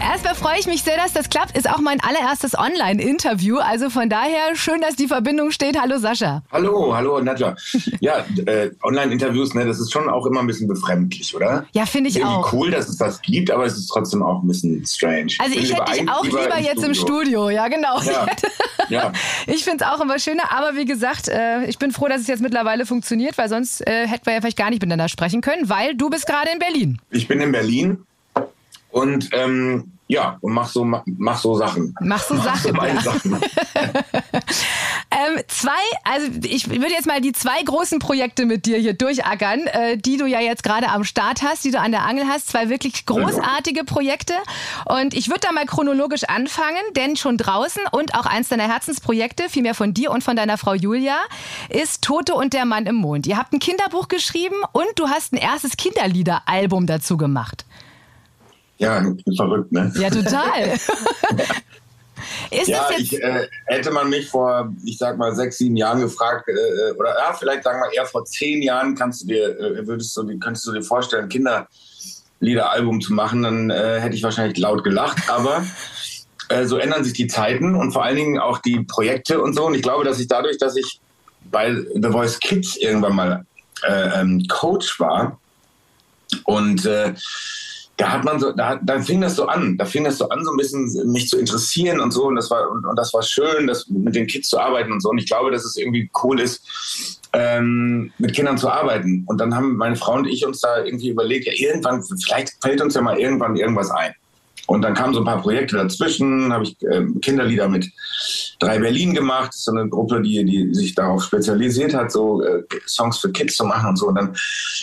Erstmal freue ich mich sehr, dass das klappt. Ist auch mein allererstes Online-Interview. Also von daher schön, dass die Verbindung steht. Hallo Sascha. Hallo, hallo Nadja. Ja, äh, Online-Interviews, ne, das ist schon auch immer ein bisschen befremdlich, oder? Ja, finde ich Irgendwie auch. cool, dass es das gibt, aber es ist trotzdem auch ein bisschen strange. Also ich Bin hätte dich lieber auch eigentlich lieber jetzt im Studio. Ja, genau. Ja, ja. Ich finde es auch immer schöner, aber wie gesagt, äh, ich bin froh, dass es jetzt mittlerweile funktioniert, weil sonst äh, hätten wir ja vielleicht gar nicht miteinander sprechen können, weil du bist gerade in Berlin. Ich bin in Berlin und ähm, ja, und mach so, mach, mach so Sachen. Mach so Mach so Sachen, meine ja. Sachen. Ähm, zwei, also ich würde jetzt mal die zwei großen Projekte mit dir hier durchackern, äh, die du ja jetzt gerade am Start hast, die du an der Angel hast. Zwei wirklich großartige Projekte. Und ich würde da mal chronologisch anfangen, denn schon draußen und auch eins deiner Herzensprojekte, vielmehr von dir und von deiner Frau Julia, ist Tote und der Mann im Mond. Ihr habt ein Kinderbuch geschrieben und du hast ein erstes Kinderliederalbum dazu gemacht. Ja, verrückt, ne? Ja, total. ist Ja, ich, äh, hätte man mich vor, ich sag mal, sechs, sieben Jahren gefragt, äh, oder ja, vielleicht sagen wir eher vor zehn Jahren, kannst du dir, äh, würdest du, könntest du dir vorstellen, ein Kinderliederalbum zu machen, dann äh, hätte ich wahrscheinlich laut gelacht, aber äh, so ändern sich die Zeiten und vor allen Dingen auch die Projekte und so. Und ich glaube, dass ich dadurch, dass ich bei The Voice Kids irgendwann mal äh, ähm, Coach war und äh, da hat man so, da, da fing das so an, da fing das so an, so ein bisschen mich zu interessieren und so. Und das war, und, und das war schön, das mit den Kids zu arbeiten und so. Und ich glaube, dass es irgendwie cool ist, ähm, mit Kindern zu arbeiten. Und dann haben meine Frau und ich uns da irgendwie überlegt, ja, irgendwann, vielleicht fällt uns ja mal irgendwann irgendwas ein. Und dann kamen so ein paar Projekte dazwischen, habe ich ähm, Kinderlieder mit drei Berlin gemacht, so eine Gruppe, die, die sich darauf spezialisiert hat, so äh, Songs für Kids zu machen und so. Und dann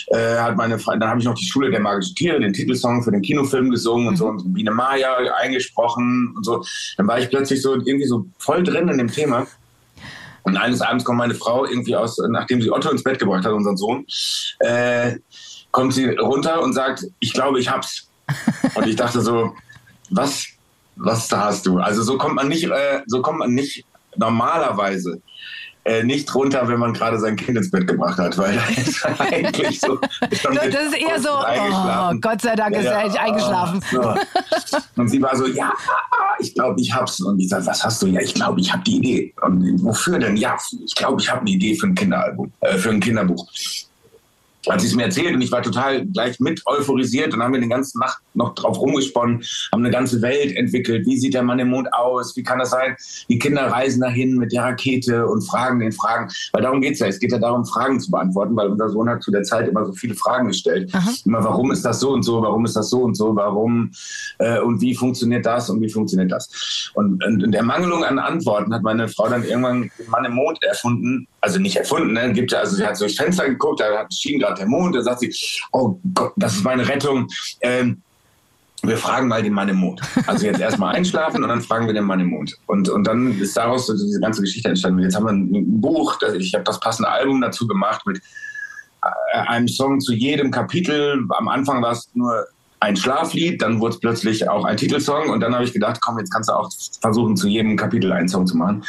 äh, hat meine Frau, dann habe ich noch die Schule der magischen Tiere, den Titelsong für den Kinofilm gesungen und so und Biene Maya eingesprochen und so. Dann war ich plötzlich so irgendwie so voll drin in dem Thema. Und eines Abends kommt meine Frau irgendwie aus, nachdem sie Otto ins Bett gebracht hat, unseren Sohn, äh, kommt sie runter und sagt, ich glaube, ich hab's. Und ich dachte so, was, was da hast du? Also so kommt man nicht, äh, so kommt man nicht normalerweise äh, nicht runter, wenn man gerade sein Kind ins Bett gebracht hat, weil da ist eigentlich so. schon Das ist eher so, oh, Gott sei Dank ist er endlich eingeschlafen. So. Und sie war so, ja, ich glaube, ich hab's. Und ich sag, was hast du? Ja, ich glaube, ich habe die Idee. Und wofür denn? Ja, ich glaube, ich habe eine Idee für ein Kinderalbum, äh, für ein Kinderbuch. Als sie es mir erzählt und ich war total gleich mit euphorisiert und haben wir den ganzen Nacht noch drauf rumgesponnen, haben eine ganze Welt entwickelt. Wie sieht der Mann im Mond aus? Wie kann das sein? Die Kinder reisen dahin mit der Rakete und fragen den Fragen. Weil darum geht's ja. Es geht ja darum, Fragen zu beantworten, weil unser Sohn hat zu der Zeit immer so viele Fragen gestellt. Immer, warum ist das so und so? Warum ist das so und so? Warum äh, und wie funktioniert das und wie funktioniert das? Und, und in der Mangelung an Antworten hat meine Frau dann irgendwann den Mann im Mond erfunden. Also nicht erfunden, ne? Gibt ja, also sie hat durchs Fenster geguckt, da hat- schien gerade der Mond, da sagt sie, oh Gott, das ist meine Rettung. Ähm, wir fragen mal den Mann im Mond. Also jetzt erstmal einschlafen und dann fragen wir den Mann im Mond. Und, und dann ist daraus so diese ganze Geschichte entstanden. Jetzt haben wir ein, Buch, ich habe das passende Album dazu gemacht mit äh, einem Song zu jedem Kapitel. Am Anfang war es nur ein Schlaflied, dann wurde es plötzlich auch ein Titelsong und dann habe ich gedacht, komm, jetzt kannst du auch versuchen, zu jedem Kapitel einen Song zu machen.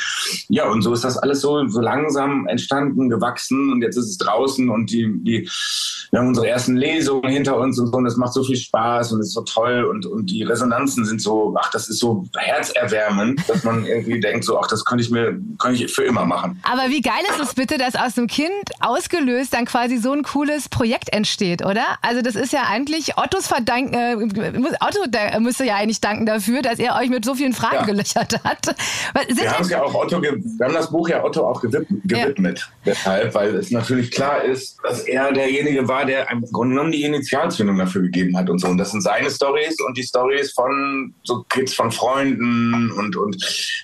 Ja, und so ist das alles so, so langsam entstanden, gewachsen und jetzt ist es draußen und die, die, wir haben unsere ersten Lesungen hinter uns und so und es macht so viel Spaß und ist so toll und, und die Resonanzen sind so, ach, das ist so herzerwärmend, dass man irgendwie denkt, so, ach, das könnte ich mir, könnte ich für immer machen. Aber wie geil ist es bitte, dass aus dem Kind ausgelöst dann quasi so ein cooles Projekt entsteht, oder? Also das ist ja eigentlich Ottos Verdanken, äh, Otto der müsste ja eigentlich danken dafür, dass er euch mit so vielen Fragen Ja. gelöchert hat. Wir haben ja auch Otto, wir haben das Buch ja Otto auch gewid gewidmet. Deshalb, weil es natürlich klar ist, dass er derjenige war, der im Grunde genommen die Initialzündung dafür gegeben hat und so. Und das sind seine Stories und die Stories von so Kids von Freunden und, und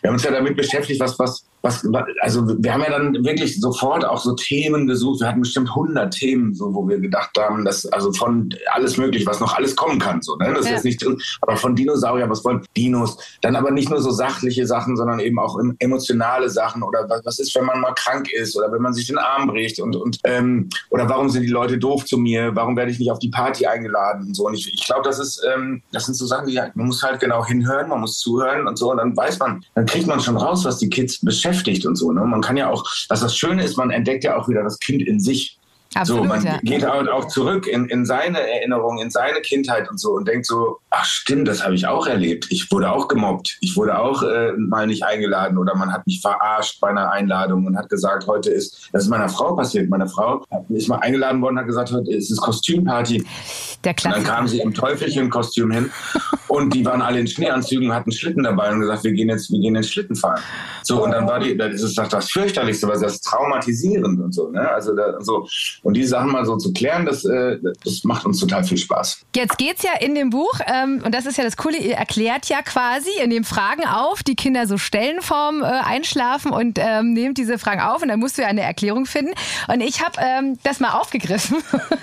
wir haben uns ja damit beschäftigt, was, was, was, also wir haben ja dann wirklich sofort auch so Themen gesucht. Wir hatten bestimmt 100 Themen, so, wo wir gedacht haben, dass also von alles möglich, was noch alles kommen kann, so, ne? Das ist Ja. jetzt nicht drin, aber von Dinosaurier, was wollen Dinos? Dann aber nicht nur so sachliche Sachen, sondern eben auch em- emotionale Sachen oder was, was ist, wenn man mal krank ist oder wenn man sich den Arm bricht und, und ähm, oder warum sind die Leute doof zu mir? Warum werde ich nicht auf die Party eingeladen und so? Und ich, ich glaube, das ist, ähm, das sind so Sachen, die man muss halt genau hinhören, man muss zuhören und so und dann weiß man, dann kriegt man schon raus, was die Kids beschäftigt und so. Ne? Man kann ja auch, was das Schöne ist, man entdeckt ja auch wieder das Kind in sich. Absolut, so, man ja. geht auch, auch zurück in, in seine Erinnerung, in seine Kindheit und so und denkt so, ach stimmt, das habe ich auch erlebt. Ich wurde auch gemobbt. Ich wurde auch äh, mal nicht eingeladen oder man hat mich verarscht bei einer Einladung und hat gesagt, heute ist, das ist meiner Frau passiert. Meine Frau ist mal eingeladen worden, hat gesagt, heute ist es Kostümparty. Der Und dann kamen sie im Teufelchenkostüm hin und die waren alle in Schneeanzügen, hatten Schlitten dabei und gesagt, wir gehen jetzt, wir gehen jetzt Schlitten fahren. So und dann war die, das ist doch das fürchterlichste, was das traumatisierend und so, ne? Also da, so und die Sachen mal so zu klären, das, äh, das macht uns total viel Spaß. Jetzt geht's ja in dem Buch, ähm, und das ist ja das Coole, ihr erklärt ja quasi, ihr nehmt Fragen auf, die Kinder so stellen vorm äh, Einschlafen und ähm, nehmt diese Fragen auf und dann musst du ja eine Erklärung finden. Und ich habe ähm, das mal aufgegriffen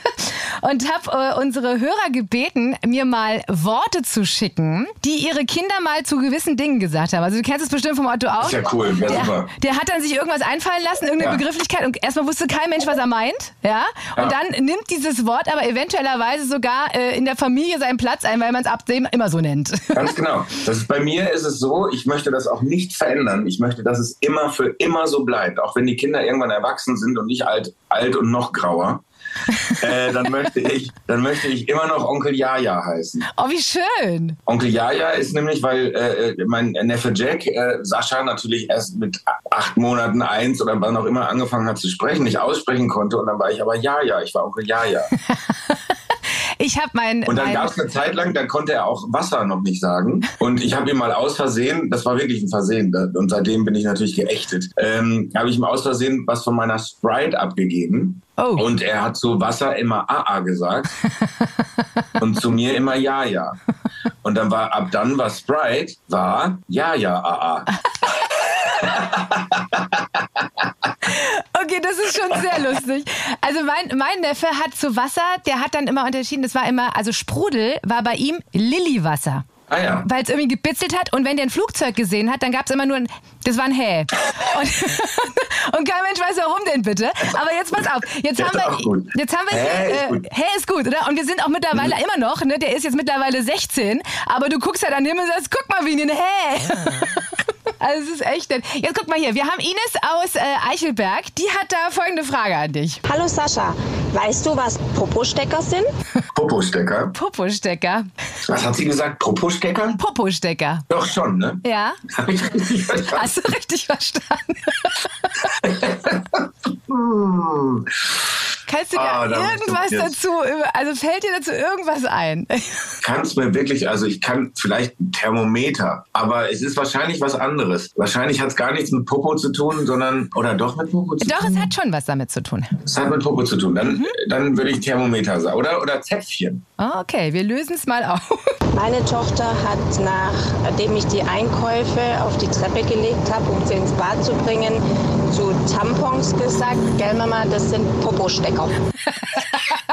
und habe äh, unsere Hörer gebeten, mir mal Worte zu schicken, die ihre Kinder mal zu gewissen Dingen gesagt haben. Also du kennst es bestimmt vom Otto auch. Ist ja cool, ja, der, super. der hat dann sich irgendwas einfallen lassen, irgendeine Ja. Begrifflichkeit und erstmal wusste kein Mensch, was er meint. Ja? Und Ja. dann nimmt dieses Wort aber eventuellerweise sogar äh, in der Familie seinen Platz ein, weil man es ab dem immer so nennt. Ganz genau. Das ist, bei mir ist es so, ich möchte das auch nicht verändern. Ich möchte, dass es immer für immer so bleibt. Auch wenn die Kinder irgendwann erwachsen sind und nicht alt, alt und noch grauer. äh, dann, möchte ich, dann möchte ich immer noch Onkel Jaja heißen. Oh, wie schön. Onkel Jaja ist nämlich, weil äh, mein Neffe Jack, äh, Sascha natürlich erst mit acht Monaten eins oder wann auch immer angefangen hat zu sprechen, nicht aussprechen konnte. Und dann war ich aber Jaja, ich war Onkel Jaja. Ich habe mein, Und dann gab es eine Zeit lang, da konnte er auch Wasser noch nicht sagen. Und ich habe ihm mal aus Versehen, das war wirklich ein Versehen, und seitdem bin ich natürlich geächtet, ähm, habe ich ihm aus Versehen was von meiner Sprite abgegeben. Oh. Und er hat zu Wasser immer AA gesagt und zu mir immer Ja, ja. Und dann war, ab dann war Sprite, war Ja, ja, AA. Okay, das ist schon sehr lustig. Also mein, mein Neffe hat zu Wasser, der hat dann immer unterschieden, das war immer, also Sprudel war bei ihm Lilliwasser. Ah ja. Weil es irgendwie gebitzelt hat und wenn der ein Flugzeug gesehen hat, dann gab es immer nur ein, das war ein Hä. Und, und kein Mensch weiß, warum denn bitte. Aber jetzt pass auf, jetzt haben ist wir, jetzt haben wir Hä ist äh, gut. Hä ist gut, oder? Und wir sind auch mittlerweile immer noch, ne? Der ist jetzt mittlerweile 16, aber du guckst halt an den Himmel und sagst, guck mal, wie ein Hä. Also es ist echt nett. Jetzt guck mal hier, wir haben Ines aus äh, Eichelberg, die hat da folgende Frage an dich. Hallo Sascha, weißt du, was Popostecker sind? Popostecker. Popostecker. Was hat sie gesagt? Propostecker? Popostecker. Doch schon, ne? Ja, Hab ich richtig verstanden. hast du richtig verstanden. Kannst du Ah, da irgendwas dazu, also fällt dir dazu irgendwas ein? kann es mir wirklich, also ich kann vielleicht ein Thermometer, aber es ist wahrscheinlich was anderes. Wahrscheinlich hat es gar nichts mit Popo zu tun, sondern, oder doch mit Popo zu Doch, tun? es hat schon was damit zu tun. Es hat mit Popo zu tun. Dann, Mhm. dann würde ich Thermometer sagen. Oder, oder Zäpfchen. Okay, wir lösen es mal auf. Meine Tochter hat, nachdem ich die Einkäufe auf die Treppe gelegt habe, um sie ins Bad zu bringen, zu Tampons gesagt, gell Mama, das sind Popostecker.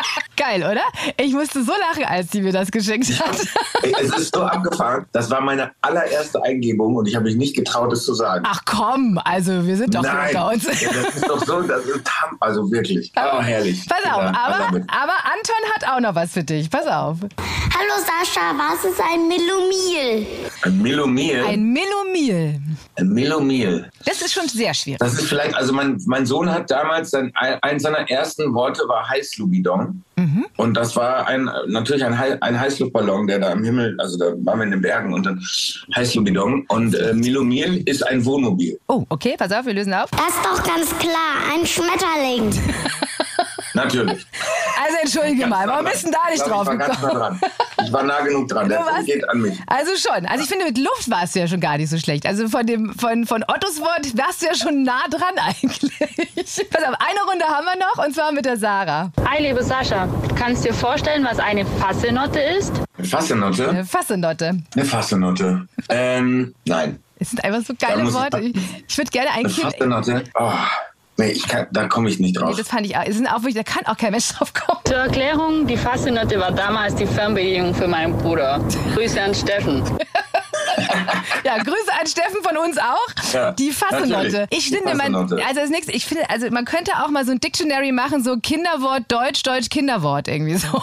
Geil, oder? Ich musste so lachen, als sie mir das geschickt hat. Ey, Es ist so abgefahren. Das war meine allererste Eingebung und ich habe mich nicht getraut, es zu sagen. Ach komm, also wir sind doch so Nein, unter uns. Ja, das ist doch so, das ist also wirklich. Oh, herrlich. Pass auf, Ja, aber, aber Anton hat auch noch was für dich. Pass auf. Hallo Sascha, was ist ein Millomil? Ein Milomil. Ein Millomil. Ein Milomil. Das ist schon sehr schwierig. Das ist vielleicht, also mein, mein Sohn hat damals, sein, ein, eins seiner ersten Worte war Heißlubidon. Und das war ein, natürlich ein, ein Heißluftballon, der da am Himmel, also da waren wir in den Bergen und dann Heißlubidon. Und äh, Milomil ist ein Wohnmobil. Oh, okay, pass auf, wir lösen auf. Das ist doch ganz klar, ein Schmetterling. Natürlich. Also entschuldige Ganz mal, warum bist du da nicht Ich drauf war ganz nah gekommen? dran. Ich war nah genug dran. Der warst- geht an mich. Also schon. Also ich finde, mit Luft warst du ja schon gar nicht so schlecht. Also von, dem, von, von Ottos Wort warst du ja schon nah dran eigentlich. Pass auf, eine Runde haben wir noch und zwar mit der Sarah. Hi, liebe Sascha. Kannst du dir vorstellen, was eine Fassenotte ist? Eine Fassenotte? Eine Fassenotte. Eine Fassenotte. Ähm, nein. Es sind einfach so geile ich- Worte. Ich, ich würde gerne ein Eine Kind. Fassenotte? Oh, nee, ich kann, da komme ich nicht Nee, drauf. das fand ich auch. Sind auch wirklich, da kann auch kein Mensch drauf kommen. Zur Erklärung, die Fassenotte war damals die Fernbedienung für meinen Bruder. Grüße an Steffen. Ja, Grüße an Steffen von uns auch. Ja, die Fassenotte. Ich Die finde, man, also das nächste, ich finde, also man könnte auch mal so ein Dictionary machen, so Kinderwort, Deutsch, Deutsch, Kinderwort, irgendwie so.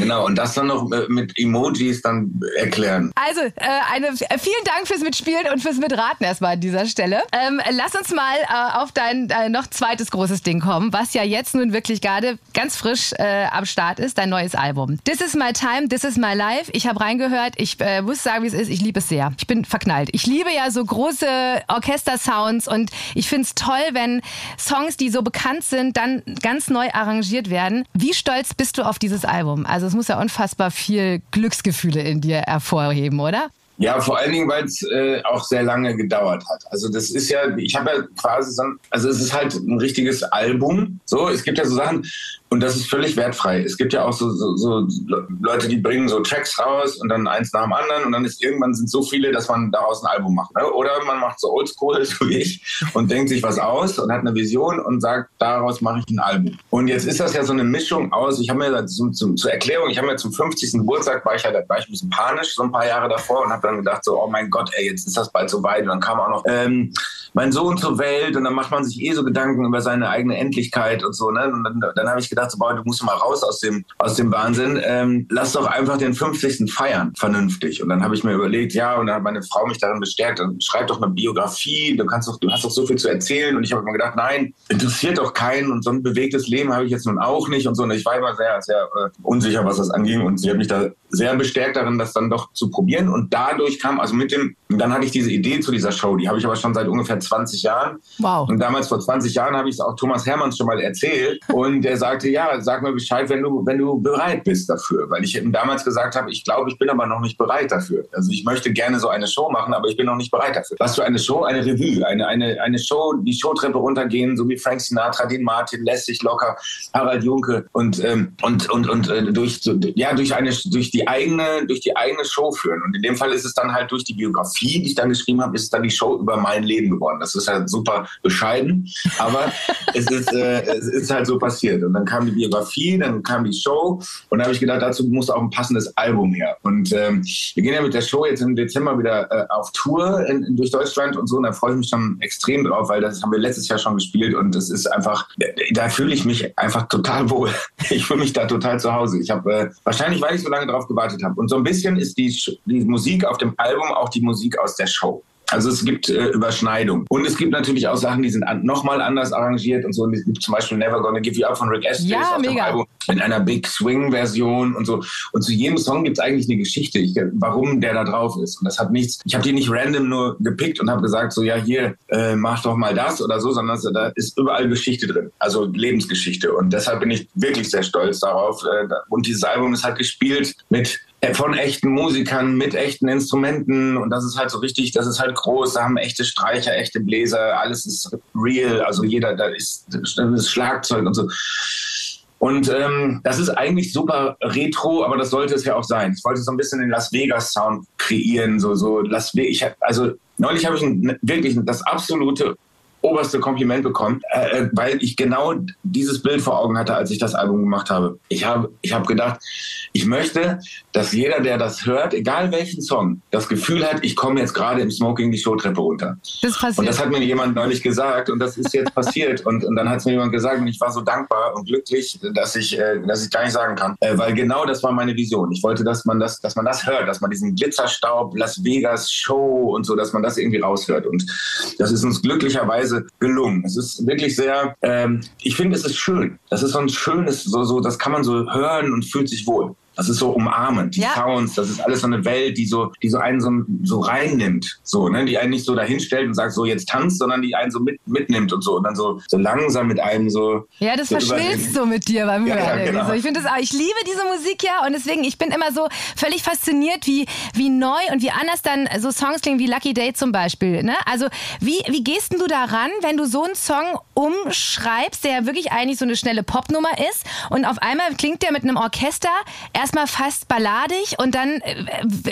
Genau, und das dann noch äh, mit Emojis dann erklären. Also, äh, eine, äh, vielen Dank fürs Mitspielen und fürs Mitraten erstmal an dieser Stelle. Ähm, lass uns mal äh, auf dein äh, noch zweites großes Ding kommen, was ja jetzt nun wirklich gerade ganz frisch äh, am Start ist, dein neues Album. This is my time, this is my life. Ich habe reingehört, ich muss sagen, wie es ist, ich liebe es sehr. Ich bin verknallt. Ich liebe ja so große Orchestersounds und ich finde es toll, wenn Songs, die so bekannt sind, dann ganz neu arrangiert werden. Wie stolz bist du auf dieses Album? Also es muss ja unfassbar viel Glücksgefühle in dir hervorheben, oder? Ja, vor allen Dingen, weil es äh, auch sehr lange gedauert hat. Also das ist ja, ich habe ja quasi so, also es ist halt ein richtiges Album. So, es gibt ja so Sachen, und das ist völlig wertfrei. Es gibt ja auch so, so, so, Leute, die bringen so Tracks raus und dann eins nach dem anderen und dann ist irgendwann sind so viele, dass man daraus ein Album macht. Ne? Oder man macht so Oldschool, so wie ich, und denkt sich was aus und hat eine Vision und sagt, daraus mache ich ein Album. Und jetzt ist das ja so eine Mischung aus, ich habe mir zum, zum, zur Erklärung, ich habe mir zum 50. Geburtstag, war ich, halt, war ich ein bisschen panisch, so ein paar Jahre davor und habe dann gedacht so, oh mein Gott, ey, jetzt ist das bald so weit. Und dann kam auch noch ähm, mein Sohn zur Welt und dann macht man sich eh so Gedanken über seine eigene Endlichkeit und so. Ne? Und dann, dann habe ich gedacht, so, boah, du musst mal raus aus dem, aus dem Wahnsinn. Ähm, lass doch einfach den 50. feiern, vernünftig. Und dann habe ich mir überlegt, ja, und dann hat meine Frau mich darin bestärkt, dann schreib doch eine Biografie, du kannst doch, du hast doch so viel zu erzählen. Und ich habe mir gedacht, nein, interessiert doch keinen und so ein bewegtes Leben habe ich jetzt nun auch nicht und so. Und ich war immer sehr, sehr äh, unsicher, was das anging. Und sie hat mich da sehr bestärkt darin, das dann doch zu probieren. Und dadurch kam, also mit dem, dann hatte ich diese Idee zu dieser Show, die habe ich aber schon seit ungefähr 20 Jahren. Wow. Und damals vor 20 Jahren habe ich es auch Thomas Hermanns schon mal erzählt. Und der sagte, ja, sag mir Bescheid, wenn du, wenn du bereit bist dafür. Weil ich ihm damals gesagt habe, ich glaube, ich bin aber noch nicht bereit dafür. Also ich möchte gerne so eine Show machen, aber ich bin noch nicht bereit dafür. Was für eine Show? Eine Revue, eine, eine, eine Show, die Showtreppe runtergehen, so wie Frank Sinatra, Dean Martin, lässig, locker, Harald Junke und, ähm, und, und, und äh, durch, so, ja, durch, eine, durch, die eigene, durch die eigene Show führen. Und in dem Fall ist es dann halt durch die Biografie, die ich dann geschrieben habe, ist es dann die Show über mein Leben geworden. Das ist halt super bescheiden, aber es, ist, äh, es ist halt so passiert. Und dann kam die Biografie, dann kam die Show und da habe ich gedacht, dazu muss auch ein passendes Album her. Und ähm, wir gehen ja mit der Show jetzt im Dezember wieder äh, auf Tour in, in, durch Deutschland und so. Und da freue ich mich schon extrem drauf, weil das haben wir letztes Jahr schon gespielt und es ist einfach, da fühle ich mich einfach total wohl. Ich fühle mich da total zu Hause. Ich habe äh, wahrscheinlich, weil ich so lange drauf gewartet habe. Und so ein bisschen ist die, die Musik auf dem Album auch die Musik aus der Show. Also es gibt äh, Überschneidungen. Und es gibt natürlich auch Sachen, die sind an, nochmal anders arrangiert und so. Es gibt zum Beispiel Never Gonna Give You Up von Rick Astley ja, auf mega. Album in einer Big Swing-Version und so. Und zu jedem Song gibt es eigentlich eine Geschichte, ich, warum der da drauf ist. Und das hat nichts, ich habe die nicht random nur gepickt und habe gesagt, so ja, hier, äh, mach doch mal das oder so, sondern da ist überall Geschichte drin. Also Lebensgeschichte. Und deshalb bin ich wirklich sehr stolz darauf. Äh, und dieses Album ist halt gespielt mit von echten Musikern mit echten Instrumenten und das ist halt so richtig, das ist halt groß, da haben echte Streicher, echte Bläser, alles ist real, also jeder, da ist das Schlagzeug und so. Und ähm, das ist eigentlich super retro, aber das sollte es ja auch sein. Ich wollte so ein bisschen den Las Vegas Sound kreieren, so so Las Vegas. also neulich habe ich ein, wirklich das absolute oberste Kompliment bekommen, äh, äh, weil ich genau dieses Bild vor Augen hatte, als ich das Album gemacht habe. Ich habe ich hab gedacht, ich möchte, dass jeder, der das hört, egal welchen Song, das Gefühl hat, ich komme jetzt gerade im Smoking die Showtreppe runter. Das passiert. Und das hat mir jemand neulich gesagt und das ist jetzt passiert. Und, und dann hat es mir jemand gesagt und ich war so dankbar und glücklich, dass ich, äh, dass ich gar nicht sagen kann. Äh, weil genau das war meine Vision. Ich wollte, dass man das, dass man das hört, dass man diesen Glitzerstaub, Las Vegas Show und so, dass man das irgendwie raushört. Und das ist uns glücklicherweise Weise gelungen. Es ist wirklich sehr, ähm, ich finde, es ist schön. Das ist so ein schönes, so, so, das kann man so hören und fühlt sich wohl. Das ist so umarmend, die ja. Sounds, das ist alles so eine Welt, die so, die so einen so, so reinnimmt, so, ne, die einen nicht so dahinstellt und sagt, so jetzt tanzt, sondern die einen so mit, mitnimmt und so und dann so, so langsam mit einem so. Ja, das so verschmilzt so mit dir beim Hören. Ja, genau. Ich finde das auch, ich liebe diese Musik ja und deswegen, ich bin immer so völlig fasziniert, wie, wie neu und wie anders dann so Songs klingen wie Lucky Day zum Beispiel, ne? Also, wie, wie gehst du da ran, wenn du so einen Song umschreibst, der ja wirklich eigentlich so eine schnelle Popnummer ist und auf einmal klingt der mit einem Orchester erstmal fast balladig und dann äh,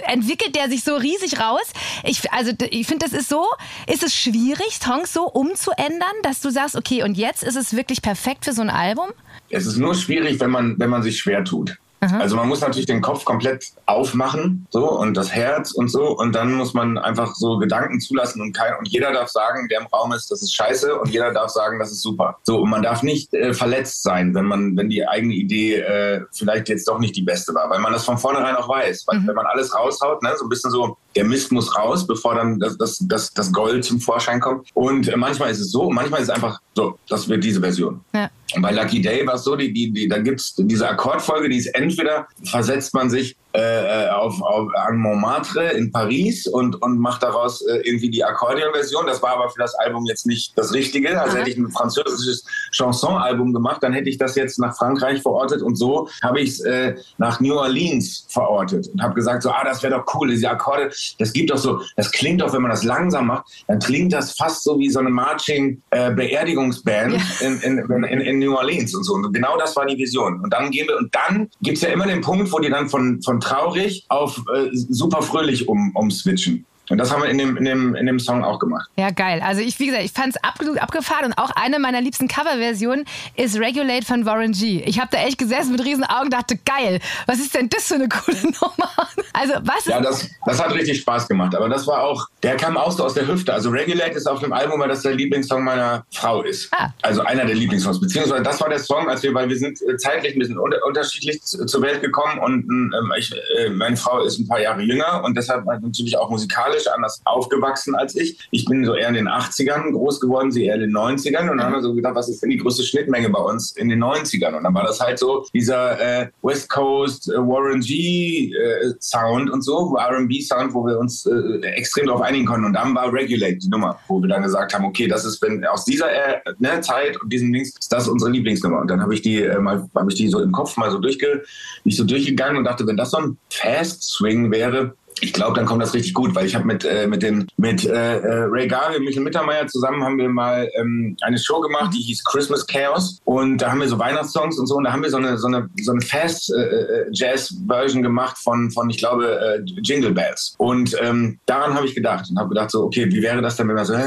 entwickelt der sich so riesig raus. Ich, also ich finde, das ist so, ist es schwierig, Songs so umzuändern, dass du sagst, okay, und jetzt ist es wirklich perfekt für so ein Album? Es ist nur schwierig, wenn man, wenn man sich schwer tut. Also man muss natürlich den Kopf komplett aufmachen, so und das Herz und so und dann muss man einfach so Gedanken zulassen und kein und jeder darf sagen, der im Raum ist, das ist scheiße und jeder darf sagen, das ist super. So und man darf nicht äh, verletzt sein, wenn man wenn die eigene Idee äh, vielleicht jetzt doch nicht die beste war, weil man das von vornherein auch weiß. Weil, Wenn man alles raushaut, ne, so ein bisschen so der Mist muss raus, bevor dann das, das, das, das Gold zum Vorschein kommt. Und äh, manchmal ist es so, manchmal ist es einfach so, das wird diese Version. Ja. Und bei Lucky Day war es so, die, die, die, da gibt's diese Akkordfolge, die ist entweder versetzt man sich äh, auf, auf, an Montmartre in Paris und, und macht daraus äh, irgendwie die Akkordeonversion. Das war aber für das Album jetzt nicht das Richtige. Also Aha. hätte ich ein französisches Chanson-Album gemacht, dann hätte ich das jetzt nach Frankreich verortet und so habe ich es äh, nach New Orleans verortet und habe gesagt, so, ah, das wäre doch cool, diese Akkorde, das gibt doch so, das klingt doch, wenn man das langsam macht, dann klingt das fast so wie so eine Marching-Beerdigungsband in, in, in, in New Orleans und so. Und genau das war die Vision. Und dann gehen wir, und dann gibt's ja immer den Punkt, wo die dann von, von traurig auf äh, super fröhlich um, umswitchen. Und das haben wir in dem, in, dem, in dem Song auch gemacht. Ja, geil. Also ich, wie gesagt, ich fand es absolut abgefahren und auch eine meiner liebsten Coverversionen ist Regulate von Warren G. Ich habe da echt gesessen mit riesen Augen und dachte, geil, was ist denn das für eine coole Nummer? Also was Ja, ist... das, das hat richtig Spaß gemacht. Aber das war auch, der kam auch so aus der Hüfte. Also Regulate ist auf dem Album, weil das der Lieblingssong meiner Frau ist. Ah. Also einer der Lieblingssongs. Beziehungsweise das war der Song, als wir, weil wir sind äh, zeitlich ein bisschen unter, unterschiedlich zu- zur Welt gekommen und ähm, ich, äh, meine Frau ist ein paar Jahre jünger und deshalb natürlich auch musikalisch anders aufgewachsen als ich. Ich bin so eher in den 80ern groß geworden, sie eher in den 90ern und dann haben wir so gedacht, was ist denn die größte Schnittmenge bei uns in den 90ern? Und dann war das halt so dieser äh, West Coast äh, Warren G äh, Sound und so, R&B Sound, wo wir uns äh, extrem darauf einigen konnten. Und dann war Regulate die Nummer, wo wir dann gesagt haben, okay, das ist wenn aus dieser äh, ne, Zeit und diesen Dings ist das unsere Lieblingsnummer. Und dann habe ich die äh, mal, habe ich die so im Kopf mal so durchge, nicht so durchgegangen und dachte, wenn das so ein Fast Swing wäre, ich glaube, dann kommt das richtig gut, weil ich habe mit äh, mit dem mit äh, äh, Ray Garvey, Michael Mittermeier zusammen haben wir mal ähm, eine Show gemacht, die hieß Christmas Chaos und da haben wir so Weihnachtssongs und so und da haben wir so eine so eine so eine Fast äh, äh, Jazz Version gemacht von von ich glaube äh, Jingle Bells und ähm, daran habe ich gedacht und habe gedacht so okay, wie wäre das denn wenn man so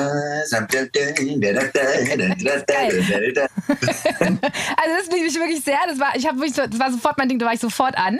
Also das liebe ich wirklich sehr. Das war, ich habe wirklich so, das war sofort mein Ding, da war ich sofort an.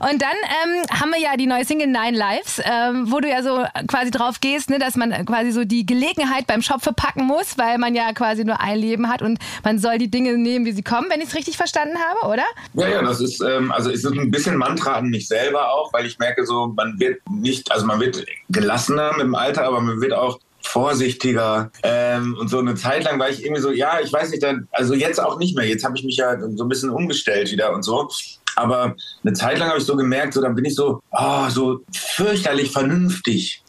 Und dann ähm, haben wir ja die neue Single Nine Lives, ähm, wo du ja so quasi drauf gehst, ne, dass man quasi so die Gelegenheit beim Shop verpacken muss, weil man ja quasi nur ein Leben hat und man soll die Dinge nehmen, wie sie kommen, wenn ich es richtig verstanden habe, oder? Ja, ja, das ist, ähm, also ist ein bisschen Mantra an mich selber auch, weil ich merke so, man wird nicht, also man wird gelassener mit dem Alter, aber man wird auch vorsichtiger. Ähm, und so eine Zeit lang war ich irgendwie so, ja, ich weiß nicht, dann, also jetzt auch nicht mehr, jetzt habe ich mich ja so ein bisschen umgestellt wieder und so, aber eine Zeit lang habe ich so gemerkt, so dann bin ich so, oh, so fürchterlich vernünftig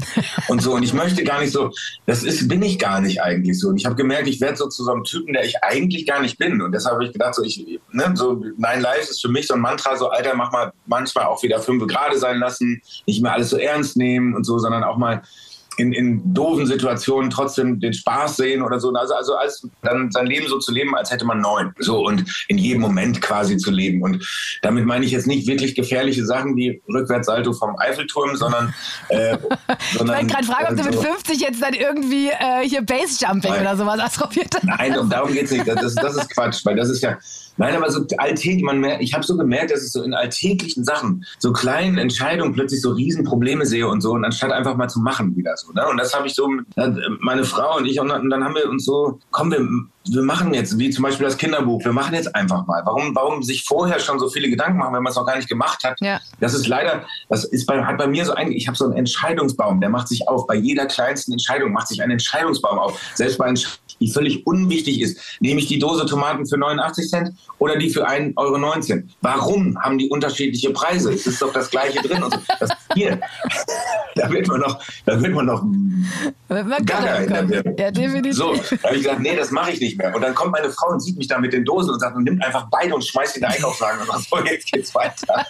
und so. Und ich möchte gar nicht so, das ist, bin ich gar nicht eigentlich so. Und ich habe gemerkt, ich werde so zu so einem Typen, der ich eigentlich gar nicht bin. Und deshalb habe ich gedacht, so ich, ne, so Nine Lives ist für mich so ein Mantra, so Alter, mach mal manchmal auch wieder fünf gerade sein lassen, nicht mehr alles so ernst nehmen und so, sondern auch mal in, in doofen Situationen trotzdem den Spaß sehen oder so. Also, also als dann sein Leben so zu leben, als hätte man neun. So und in jedem Moment quasi zu leben. Und damit meine ich jetzt nicht wirklich gefährliche Sachen wie Rückwärtssalto vom Eiffelturm, sondern. Äh, Ich wollte gerade fragen, ob du mit so- 50 jetzt dann irgendwie äh, hier Basejumping oder sowas ausprobiert hast. Nein, um darum geht's nicht. Das, das ist Quatsch, weil das ist ja. Nein, aber so alltäglich, man mer- ich habe so gemerkt, dass ich so in alltäglichen Sachen, so kleinen Entscheidungen plötzlich so Riesenprobleme sehe und so, und anstatt einfach mal zu machen wieder so. Ne? Und das habe ich so, äh, meine Frau und ich, und dann haben wir uns so, komm, wir, wir machen jetzt, wie zum Beispiel das Kinderbuch, wir machen jetzt einfach mal. Warum, warum sich vorher schon so viele Gedanken machen, wenn man es noch gar nicht gemacht hat? Ja. Das ist leider, das ist bei, hat bei mir so ein, ich habe so einen Entscheidungsbaum, der macht sich auf. Bei jeder kleinsten Entscheidung macht sich ein Entscheidungsbaum auf. Selbst bei Entscheidungen, die völlig unwichtig ist. Nehme ich die Dose Tomaten für 89 Cent oder die für 1,19 Euro? Warum haben die unterschiedliche Preise? Es ist doch das Gleiche drin. Und so. das, hier, da wird man noch, da wird man noch Man Gaga in der. Birne. Ja, definitiv. so, da habe ich gesagt, nee, das mache ich nicht mehr. Und dann kommt meine Frau und sieht mich da mit den Dosen und sagt, und nimmt einfach beide und schmeißt in den Einkaufswagen und sagt, so, jetzt geht's weiter.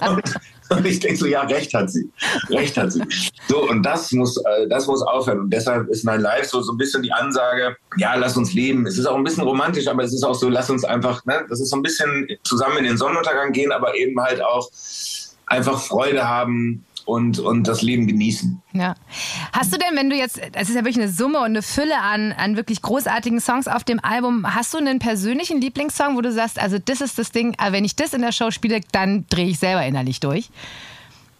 Und, und ich denke so, ja, recht hat sie. Recht hat sie. So, und das muss, äh, das muss aufhören. Und deshalb ist mein Live so, so ein bisschen die Ansage, ja, lass uns leben. Es ist auch ein bisschen romantisch, aber es ist auch so, lass uns einfach, ne, das ist so ein bisschen zusammen in den Sonnenuntergang gehen, aber eben halt auch einfach Freude haben und, und das Leben genießen. Ja. Hast du denn, wenn du jetzt, es ist ja wirklich eine Summe und eine Fülle an, an wirklich großartigen Songs auf dem Album, hast du einen persönlichen Lieblingssong, wo du sagst, also das ist das Ding, äh, wenn ich das in der Show spiele, dann drehe ich selber innerlich durch?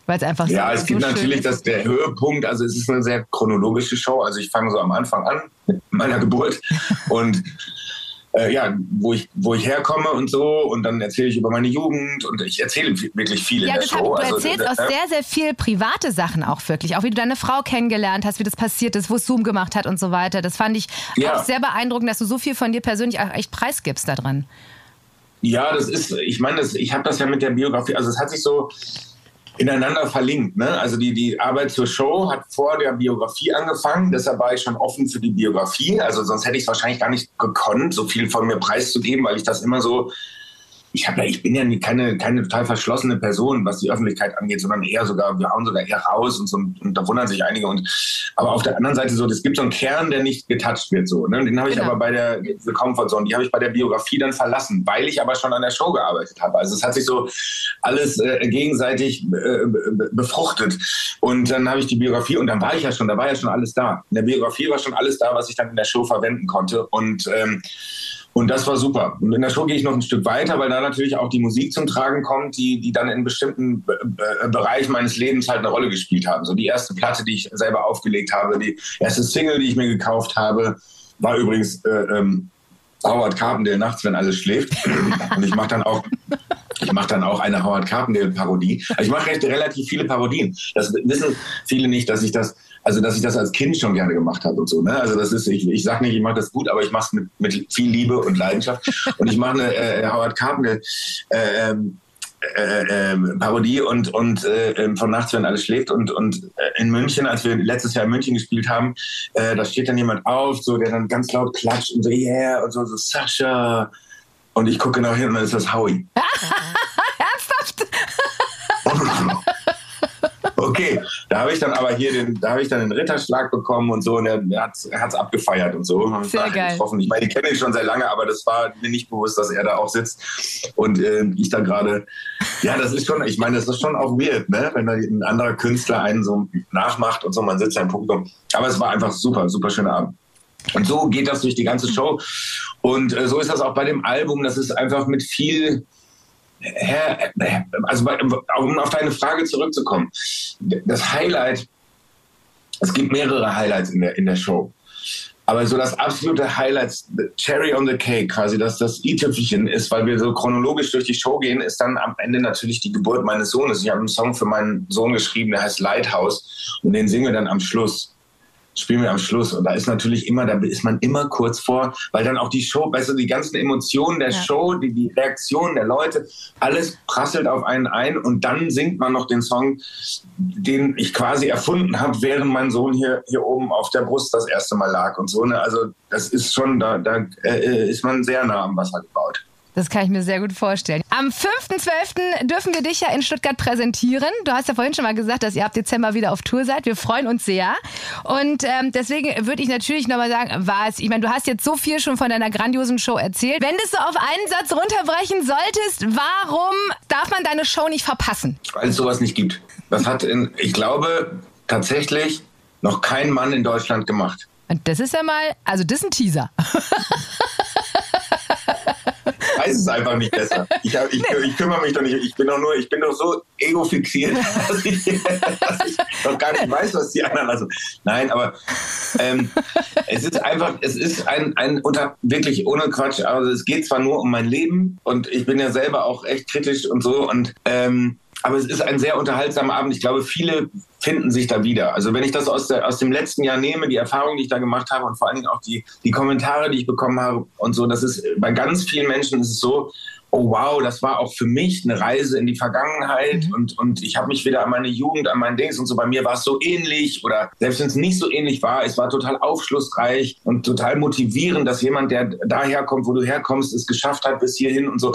Weil es einfach Ja, so, es gibt so natürlich ist. das, der Höhepunkt, also es ist eine sehr chronologische Show, also ich fange so am Anfang an mit meiner Geburt und äh, ja, wo ich, wo ich herkomme und so und dann erzähle ich über meine Jugend und ich erzähle wirklich viel Ja, in der Show. du Also, erzählst äh, auch sehr, sehr viel private Sachen auch wirklich. Auch wie du deine Frau kennengelernt hast, wie das passiert ist, wo es Zoom gemacht hat und so weiter. Das fand ich Ja. auch sehr beeindruckend, dass du so viel von dir persönlich auch echt preisgibst da dran. Ja, das ist, ich meine, das, ich habe das ja mit der Biografie, also es hat sich so ineinander verlinkt. Ne? Also die, die Arbeit zur Show hat vor der Biografie angefangen, deshalb war ich schon offen für die Biografie. Also sonst hätte ich es wahrscheinlich gar nicht gekonnt, so viel von mir preiszugeben, weil ich das immer so. Ich, hab ja, ich bin ja nie- keine, keine total verschlossene Person, was die Öffentlichkeit angeht, sondern eher sogar, wir hauen sogar eher raus und, so, und da wundern sich einige. Und, aber auf der anderen Seite so, es gibt so einen Kern, der nicht getoucht wird. So, ne? Den habe ich Genau. aber bei der The Comfort Zone, die habe ich bei der Biografie dann verlassen, weil ich aber schon an der Show gearbeitet habe. Also es hat sich so alles äh, gegenseitig äh, be- befruchtet. Und dann habe ich die Biografie und dann war ich ja schon, da war ja schon alles da. In der Biografie war schon alles da, was ich dann in der Show verwenden konnte. Und ähm, und das war super. Und in der Show gehe ich noch ein Stück weiter, weil da natürlich auch die Musik zum Tragen kommt, die, die dann in bestimmten Be Be Bereichen meines Lebens halt eine Rolle gespielt haben. So die erste Platte, die ich selber aufgelegt habe, die erste Single, die ich mir gekauft habe, war übrigens äh, ähm, Howard Carpendale nachts, wenn alles schläft. Und ich mache dann auch ich mache dann auch eine Howard Carpendale-Parodie. Also ich mache recht relativ viele Parodien. Das wissen viele nicht, dass ich das, also dass ich das als Kind schon gerne gemacht habe und so. Ne? Also das ist, ich, ich sage nicht, ich mache das gut, aber ich mache es mit, mit viel Liebe und Leidenschaft. Und ich mache eine äh, Howard Carpendale. Äh, ähm, äh, ähm, Parodie und, und äh, ähm, von nachts, wenn alles schläft. Und, und äh, in München, als wir letztes Jahr in München gespielt haben, äh, da steht dann jemand auf, so der dann ganz laut klatscht und so, yeah, und so, so Sascha. Und ich gucke nach hinten und dann ist das Howie. Okay, da habe ich dann aber hier den, da habe ich dann den Ritterschlag bekommen und so und er, er hat es abgefeiert und so. Und Sehr geil. Getroffen. Ich meine, ich kenne ihn schon sehr lange, aber das war mir nicht bewusst, dass er da auch sitzt und äh, ich da gerade. Ja, das ist schon, ich meine, das ist schon auch weird, ne? wenn da ein anderer Künstler einen so nachmacht und so, man sitzt da im Publikum. Aber es war einfach super, super schöner Abend. Und so geht das durch die ganze Show. Und äh, so ist das auch bei dem Album. Das ist einfach mit viel. Herr, also um auf deine Frage zurückzukommen. Das Highlight, es gibt mehrere Highlights in der, in der Show. Aber so das absolute Highlight, Cherry on the Cake, quasi, dass das i-Tüpfelchen ist, weil wir so chronologisch durch die Show gehen, ist dann am Ende natürlich die Geburt meines Sohnes. Ich habe einen Song für meinen Sohn geschrieben, der heißt Lighthouse und den singen wir dann am Schluss spielen wir am Schluss. Und da ist natürlich immer, da ist man immer kurz vor, weil dann auch die Show, weißt du, die ganzen Emotionen der Ja. Show, die, die Reaktionen der Leute, alles prasselt auf einen ein und dann singt man noch den Song, den ich quasi erfunden habe, während mein Sohn hier, hier oben auf der Brust das erste Mal lag und so. Ne? Also das ist schon, da, da äh, ist man sehr nah am Wasser gebaut. Das kann ich mir sehr gut vorstellen. Am 5.12. dürfen wir dich ja in Stuttgart präsentieren. Du hast ja vorhin schon mal gesagt, dass ihr ab Dezember wieder auf Tour seid. Wir freuen uns sehr. Und ähm, deswegen würde ich natürlich nochmal sagen, was, ich meine, du hast jetzt so viel schon von deiner grandiosen Show erzählt. Wenn du es so auf einen Satz runterbrechen solltest, warum darf man deine Show nicht verpassen? Weil es sowas nicht gibt. Das hat, in, ich glaube, tatsächlich noch kein Mann in Deutschland gemacht. Und das ist ja mal, also das ist ein Teaser. weiß es einfach nicht besser. Ich, hab, ich, ich kümmere mich doch nicht. Ich bin doch nur, ich bin doch so ego-fixiert, dass ich, dass ich doch gar nicht weiß, was die anderen. Also nein, aber ähm, es ist einfach, es ist ein, ein unter wirklich ohne Quatsch. Also es geht zwar nur um mein Leben und ich bin ja selber auch echt kritisch und so und ähm, aber es ist ein sehr unterhaltsamer Abend. Ich glaube, viele finden sich da wieder. Also wenn ich das aus, der, aus dem letzten Jahr nehme, die Erfahrung, die ich da gemacht habe und vor allen Dingen auch die, die Kommentare, die ich bekommen habe und so, das ist bei ganz vielen Menschen ist es so, oh wow, das war auch für mich eine Reise in die Vergangenheit Mhm. und, und ich habe mich wieder an meine Jugend, an mein Dings und so. Bei mir war es so ähnlich oder selbst wenn es nicht so ähnlich war, es war total aufschlussreich und total motivierend, dass jemand, der daherkommt, wo du herkommst, es geschafft hat bis hierhin und so.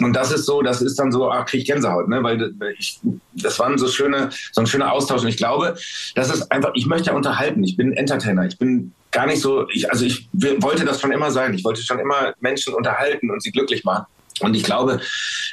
Und das ist so, das ist dann so, ach, krieg ich Gänsehaut, ne? Weil ich, das waren so schöne, so ein schöner Austausch. Und ich glaube, das ist einfach, ich möchte ja unterhalten. Ich bin Entertainer. Ich bin gar nicht so, ich, also ich wollte das schon immer sein. Ich wollte schon immer Menschen unterhalten und sie glücklich machen. Und ich glaube,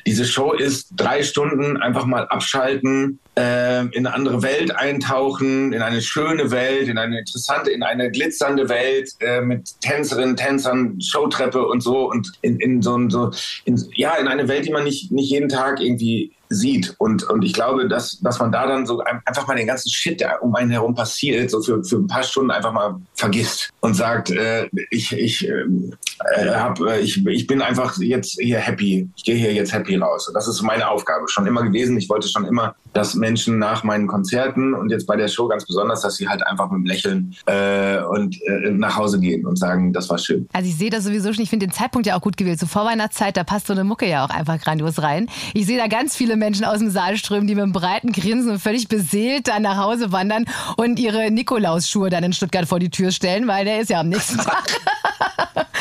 diese Show ist drei Stunden einfach mal abschalten, äh, in eine andere Welt eintauchen, in eine schöne Welt, in eine interessante, in eine glitzernde Welt äh, mit Tänzerinnen, Tänzern, Showtreppe und so und in, in so, so in, ja, in eine Welt, die man nicht, nicht jeden Tag irgendwie sieht. Und, und ich glaube, dass, dass man da dann so einfach mal den ganzen Shit, der um einen herum passiert, so für, für ein paar Stunden einfach mal vergisst und sagt, äh, ich, ich, ähm, äh, hab, äh, ich, ich bin einfach jetzt hier happy. Ich gehe hier jetzt happy raus. Das ist meine Aufgabe schon immer gewesen. Ich wollte schon immer, dass Menschen nach meinen Konzerten und jetzt bei der Show ganz besonders, dass sie halt einfach mit dem Lächeln äh, und äh, nach Hause gehen und sagen, das war schön. Also ich sehe das sowieso schon. Ich finde den Zeitpunkt ja auch gut gewählt. Zur Vorweihnachtszeit, da passt so eine Mucke ja auch einfach grandios rein. Ich sehe da ganz viele Menschen aus dem Saal strömen, die mit einem breiten Grinsen und völlig beseelt dann nach Hause wandern und ihre Nikolausschuhe dann in Stuttgart vor die Tür stellen, weil der ist ja am nächsten Tag.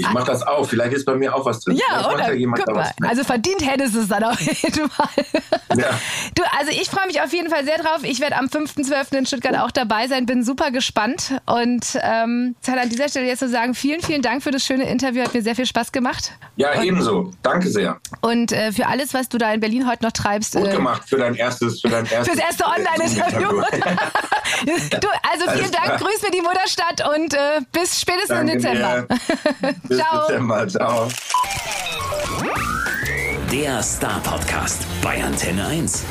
Ich mache das auch. Vielleicht ist bei mir auch was drin. Ja, oder? Ja Guck mal. Also verdient hättest du es dann auf jeden Fall. Ja. Du, also ich freue mich auf jeden Fall sehr drauf. Ich werde am 5.12. in Stuttgart auch dabei sein. Bin super gespannt. Und ähm, ich an dieser Stelle jetzt zu sagen, vielen, vielen Dank für das schöne Interview. Hat mir sehr viel Spaß gemacht. Ja, und, ebenso. Danke sehr. Und äh, für alles, was du da in Berlin heute noch treibst. Gut äh, gemacht für dein erstes, für dein erstes. Fürs erste Online-Interview. du, also vielen Dank. Grüß mir die Mutterstadt und äh, bis spätestens Danke im Dezember. Bis ciao. Dezember. Ciao. Der Star Podcast bei Antenne 1.